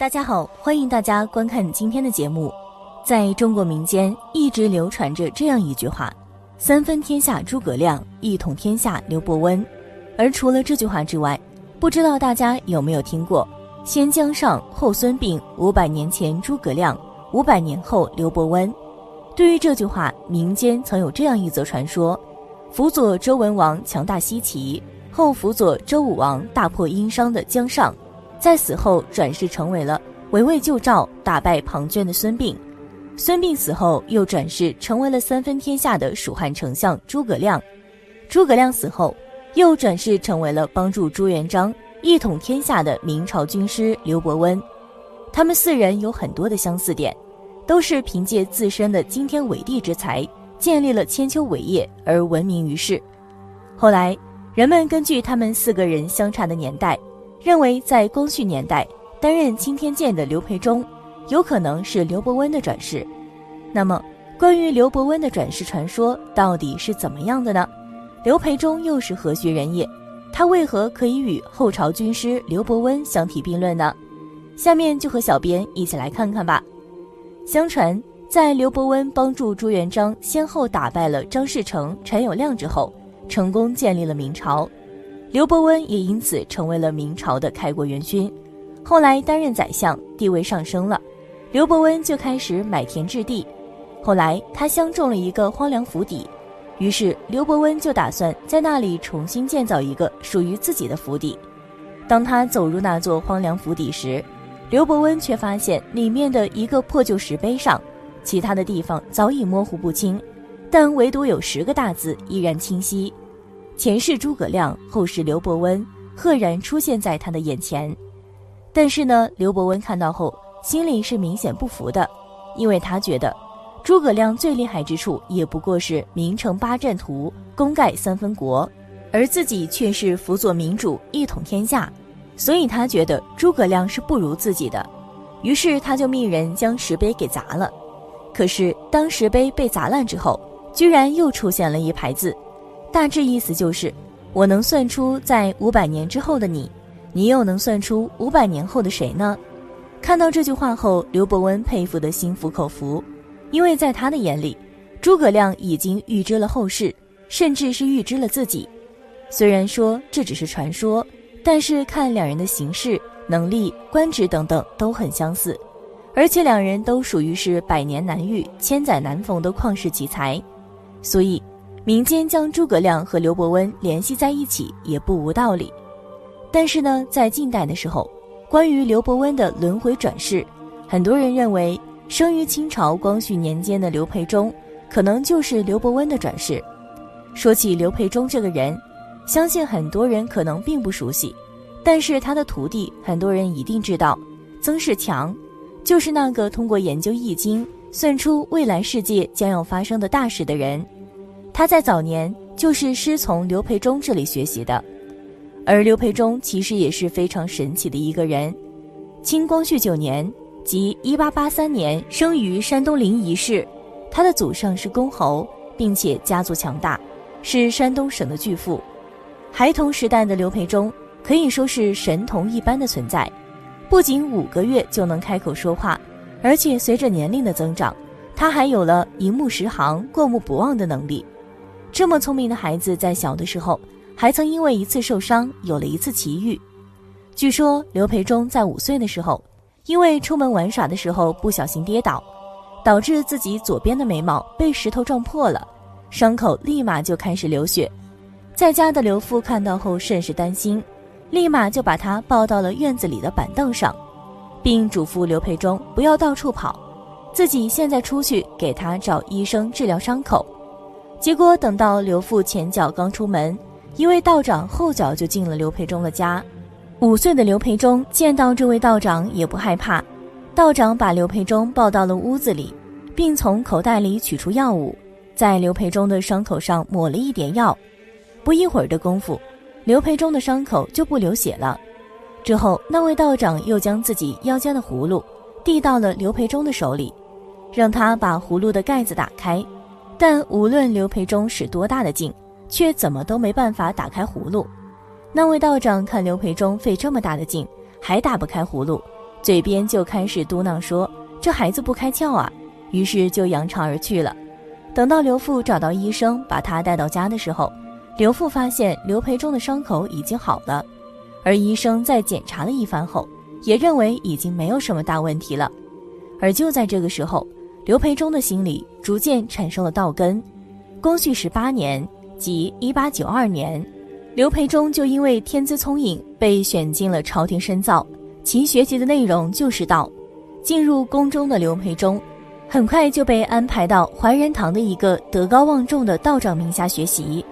大家好，欢迎大家观看今天的节目。在中国民间一直流传着这样一句话：“三分天下诸葛亮，一统天下刘伯温。”而除了这句话之外，不知道大家有没有听过“先姜尚，后孙膑，五百年前诸葛亮，五百年后刘伯温”？对于这句话，民间曾有这样一则传说：辅佐周文王强大西岐，后辅佐周武王大破殷商的姜尚。在死后转世成为了围魏救赵、打败庞涓的孙膑，孙膑死后又转世成为了三分天下的蜀汉丞相诸葛亮，诸葛亮死后又转世成为了帮助朱元璋一统天下的明朝军师刘伯温。他们四人有很多的相似点，都是凭借自身的惊天伟地之才建立了千秋伟业而闻名于世。后来，人们根据他们四个人相差的年代。认为在光绪年代担任钦天监的刘培忠，有可能是刘伯温的转世。那么，关于刘伯温的转世传说到底是怎么样的呢？刘培忠又是何许人也？他为何可以与后朝军师刘伯温相提并论呢？下面就和小编一起来看看吧。相传，在刘伯温帮助朱元璋先后打败了张士诚、陈友谅之后，成功建立了明朝。刘伯温也因此成为了明朝的开国元勋，后来担任宰相，地位上升了。刘伯温就开始买田置地，后来他相中了一个荒凉府邸，于是刘伯温就打算在那里重新建造一个属于自己的府邸。当他走入那座荒凉府邸时，刘伯温却发现里面的一个破旧石碑上，其他的地方早已模糊不清，但唯独有十个大字依然清晰。前世诸葛亮，后世刘伯温，赫然出现在他的眼前。但是呢，刘伯温看到后，心里是明显不服的，因为他觉得，诸葛亮最厉害之处也不过是名成八阵图，功盖三分国，而自己却是辅佐明主，一统天下，所以他觉得诸葛亮是不如自己的。于是他就命人将石碑给砸了。可是当石碑被砸烂之后，居然又出现了一排字。大致意思就是，我能算出在五百年之后的你，你又能算出五百年后的谁呢？看到这句话后，刘伯温佩服的心服口服，因为在他的眼里，诸葛亮已经预知了后事，甚至是预知了自己。虽然说这只是传说，但是看两人的行事、能力、官职等等都很相似，而且两人都属于是百年难遇、千载难逢的旷世奇才，所以。民间将诸葛亮和刘伯温联系在一起也不无道理，但是呢，在近代的时候，关于刘伯温的轮回转世，很多人认为生于清朝光绪年间的刘培忠可能就是刘伯温的转世。说起刘培忠这个人，相信很多人可能并不熟悉，但是他的徒弟很多人一定知道，曾仕强，就是那个通过研究易经算出未来世界将要发生的大事的人。他在早年就是师从刘培忠这里学习的，而刘培忠其实也是非常神奇的一个人。清光绪九年，即一八八三年，生于山东临沂市。他的祖上是公侯，并且家族强大，是山东省的巨富。孩童时代的刘培忠可以说是神童一般的存在，不仅五个月就能开口说话，而且随着年龄的增长，他还有了一目十行、过目不忘的能力。这么聪明的孩子，在小的时候还曾因为一次受伤有了一次奇遇。据说刘培忠在五岁的时候，因为出门玩耍的时候不小心跌倒，导致自己左边的眉毛被石头撞破了，伤口立马就开始流血。在家的刘父看到后甚是担心，立马就把他抱到了院子里的板凳上，并嘱咐刘培忠不要到处跑，自己现在出去给他找医生治疗伤口。结果等到刘父前脚刚出门，一位道长后脚就进了刘培忠的家。五岁的刘培忠见到这位道长也不害怕，道长把刘培忠抱到了屋子里，并从口袋里取出药物，在刘培忠的伤口上抹了一点药。不一会儿的功夫，刘培忠的伤口就不流血了。之后，那位道长又将自己腰间的葫芦递到了刘培忠的手里，让他把葫芦的盖子打开。但无论刘培忠使多大的劲，却怎么都没办法打开葫芦。那位道长看刘培忠费这么大的劲，还打不开葫芦，嘴边就开始嘟囔说：“这孩子不开窍啊。”于是就扬长而去了。等到刘父找到医生，把他带到家的时候，刘父发现刘培忠的伤口已经好了，而医生在检查了一番后，也认为已经没有什么大问题了。而就在这个时候，刘培忠的心里逐渐产生了道根。光绪十八年，即一八九二年，刘培忠就因为天资聪颖，被选进了朝廷深造。其学习的内容就是道。进入宫中的刘培忠。很快就被安排到怀仁堂的一个德高望重的道长名下学习。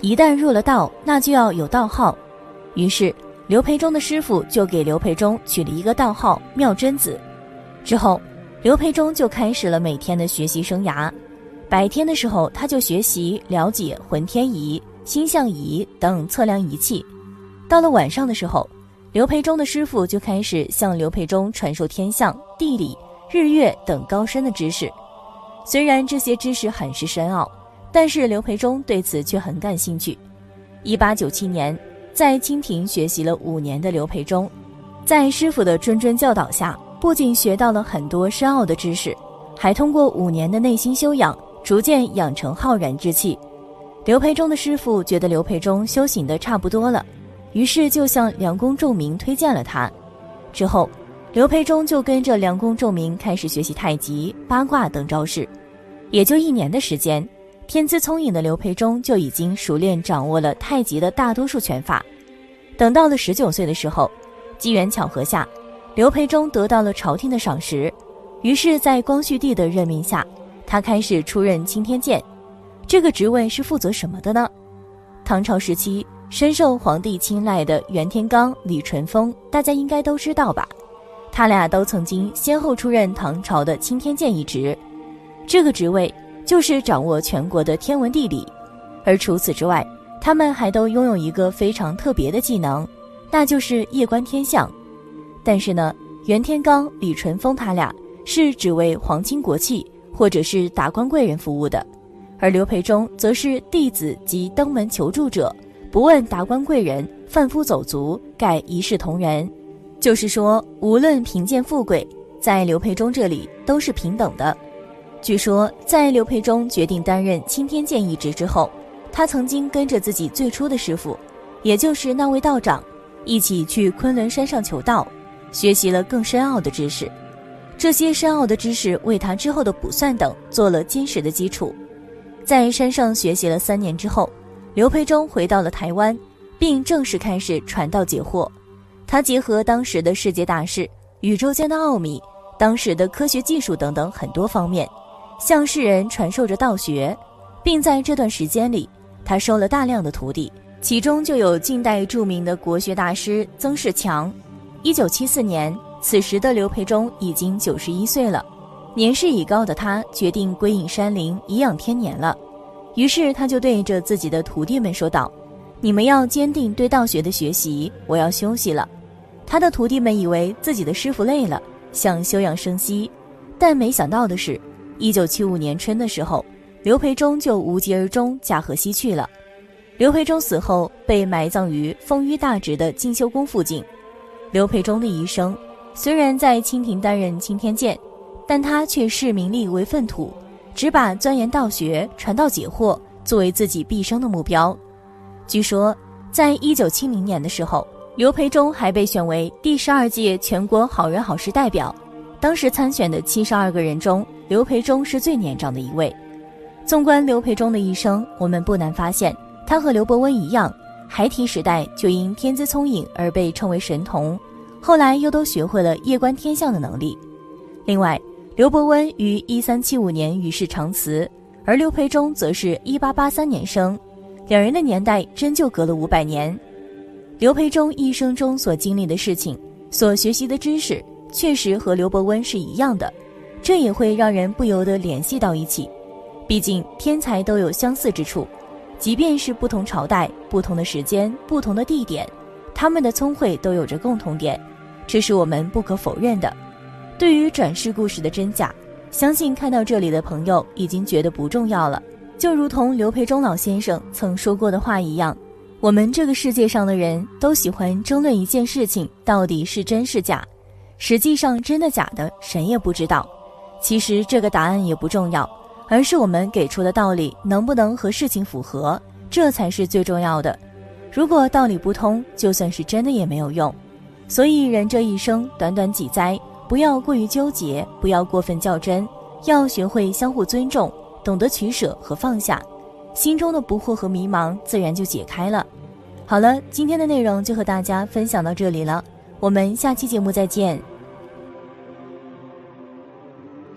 一旦入了道，那就要有道号。于是刘培忠的师傅就给刘培忠取了一个道号“妙真子”。之后，刘培忠就开始了每天的学习生涯。白天的时候，他就学习了解浑天仪、星象仪等测量仪器。到了晚上的时候，刘培忠的师傅就开始向刘培忠传授天象、地理。日月等高深的知识，虽然这些知识很是深奥，但是刘培忠对此却很感兴趣。一八九七年，在清廷学习了五年的刘培忠，在师傅的谆谆教导下，不仅学到了很多深奥的知识，还通过五年的内心修养，逐渐养成浩然之气。刘培忠的师傅觉得刘培忠修行的差不多了，于是就向梁公仲明推荐了他。之后。刘培忠就跟着梁公仲明开始学习太极、八卦等招式，也就一年的时间，天资聪颖的刘培忠就已经熟练掌握了太极的大多数拳法。等到了十九岁的时候，机缘巧合下，刘培忠得到了朝廷的赏识，于是，在光绪帝的任命下，他开始出任钦天监。这个职位是负责什么的呢？唐朝时期深受皇帝青睐的袁天罡、李淳风，大家应该都知道吧？他俩都曾经先后出任唐朝的钦天监一职，这个职位就是掌握全国的天文地理。而除此之外，他们还都拥有一个非常特别的技能，那就是夜观天象。但是呢，袁天罡、李淳风他俩是只为皇亲国戚或者是达官贵人服务的，而刘培忠则是弟子及登门求助者，不问达官贵人，贩夫走卒，盖一视同仁。就是说，无论贫贱富贵，在刘培忠这里都是平等的。据说，在刘培忠决定担任钦天监一职之后，他曾经跟着自己最初的师傅，也就是那位道长，一起去昆仑山上求道，学习了更深奥的知识。这些深奥的知识为他之后的卜算等做了坚实的基础。在山上学习了三年之后，刘培忠回到了台湾，并正式开始传道解惑。他结合当时的世界大事、宇宙间的奥秘、当时的科学技术等等很多方面，向世人传授着道学，并在这段时间里，他收了大量的徒弟，其中就有近代著名的国学大师曾仕强。一九七四年，此时的刘培忠已经九十一岁了，年事已高的他决定归隐山林，颐养天年了。于是他就对着自己的徒弟们说道：“你们要坚定对道学的学习，我要休息了。”他的徒弟们以为自己的师傅累了，想休养生息，但没想到的是，一九七五年春的时候，刘培忠就无疾而终，驾鹤西去了。刘培忠死后被埋葬于丰腴大直的进修宫附近。刘培忠的一生虽然在清廷担任钦天监，但他却视名利为粪土，只把钻研道学、传道解惑作为自己毕生的目标。据说，在一九七零年的时候。刘培忠还被选为第十二届全国好人好事代表。当时参选的七十二个人中，刘培忠是最年长的一位。纵观刘培忠的一生，我们不难发现，他和刘伯温一样，孩提时代就因天资聪颖而被称为神童，后来又都学会了夜观天象的能力。另外，刘伯温于一三七五年与世长辞，而刘培忠则是一八八三年生，两人的年代真就隔了五百年。刘培忠一生中所经历的事情，所学习的知识，确实和刘伯温是一样的，这也会让人不由得联系到一起。毕竟天才都有相似之处，即便是不同朝代、不同的时间、不同的地点，他们的聪慧都有着共同点，这是我们不可否认的。对于转世故事的真假，相信看到这里的朋友已经觉得不重要了。就如同刘培忠老先生曾说过的话一样。我们这个世界上的人都喜欢争论一件事情到底是真是假，实际上真的假的，谁也不知道。其实这个答案也不重要，而是我们给出的道理能不能和事情符合，这才是最重要的。如果道理不通，就算是真的也没有用。所以人这一生短短几载，不要过于纠结，不要过分较真，要学会相互尊重，懂得取舍和放下，心中的不惑和迷茫自然就解开了。好了，今天的内容就和大家分享到这里了，我们下期节目再见。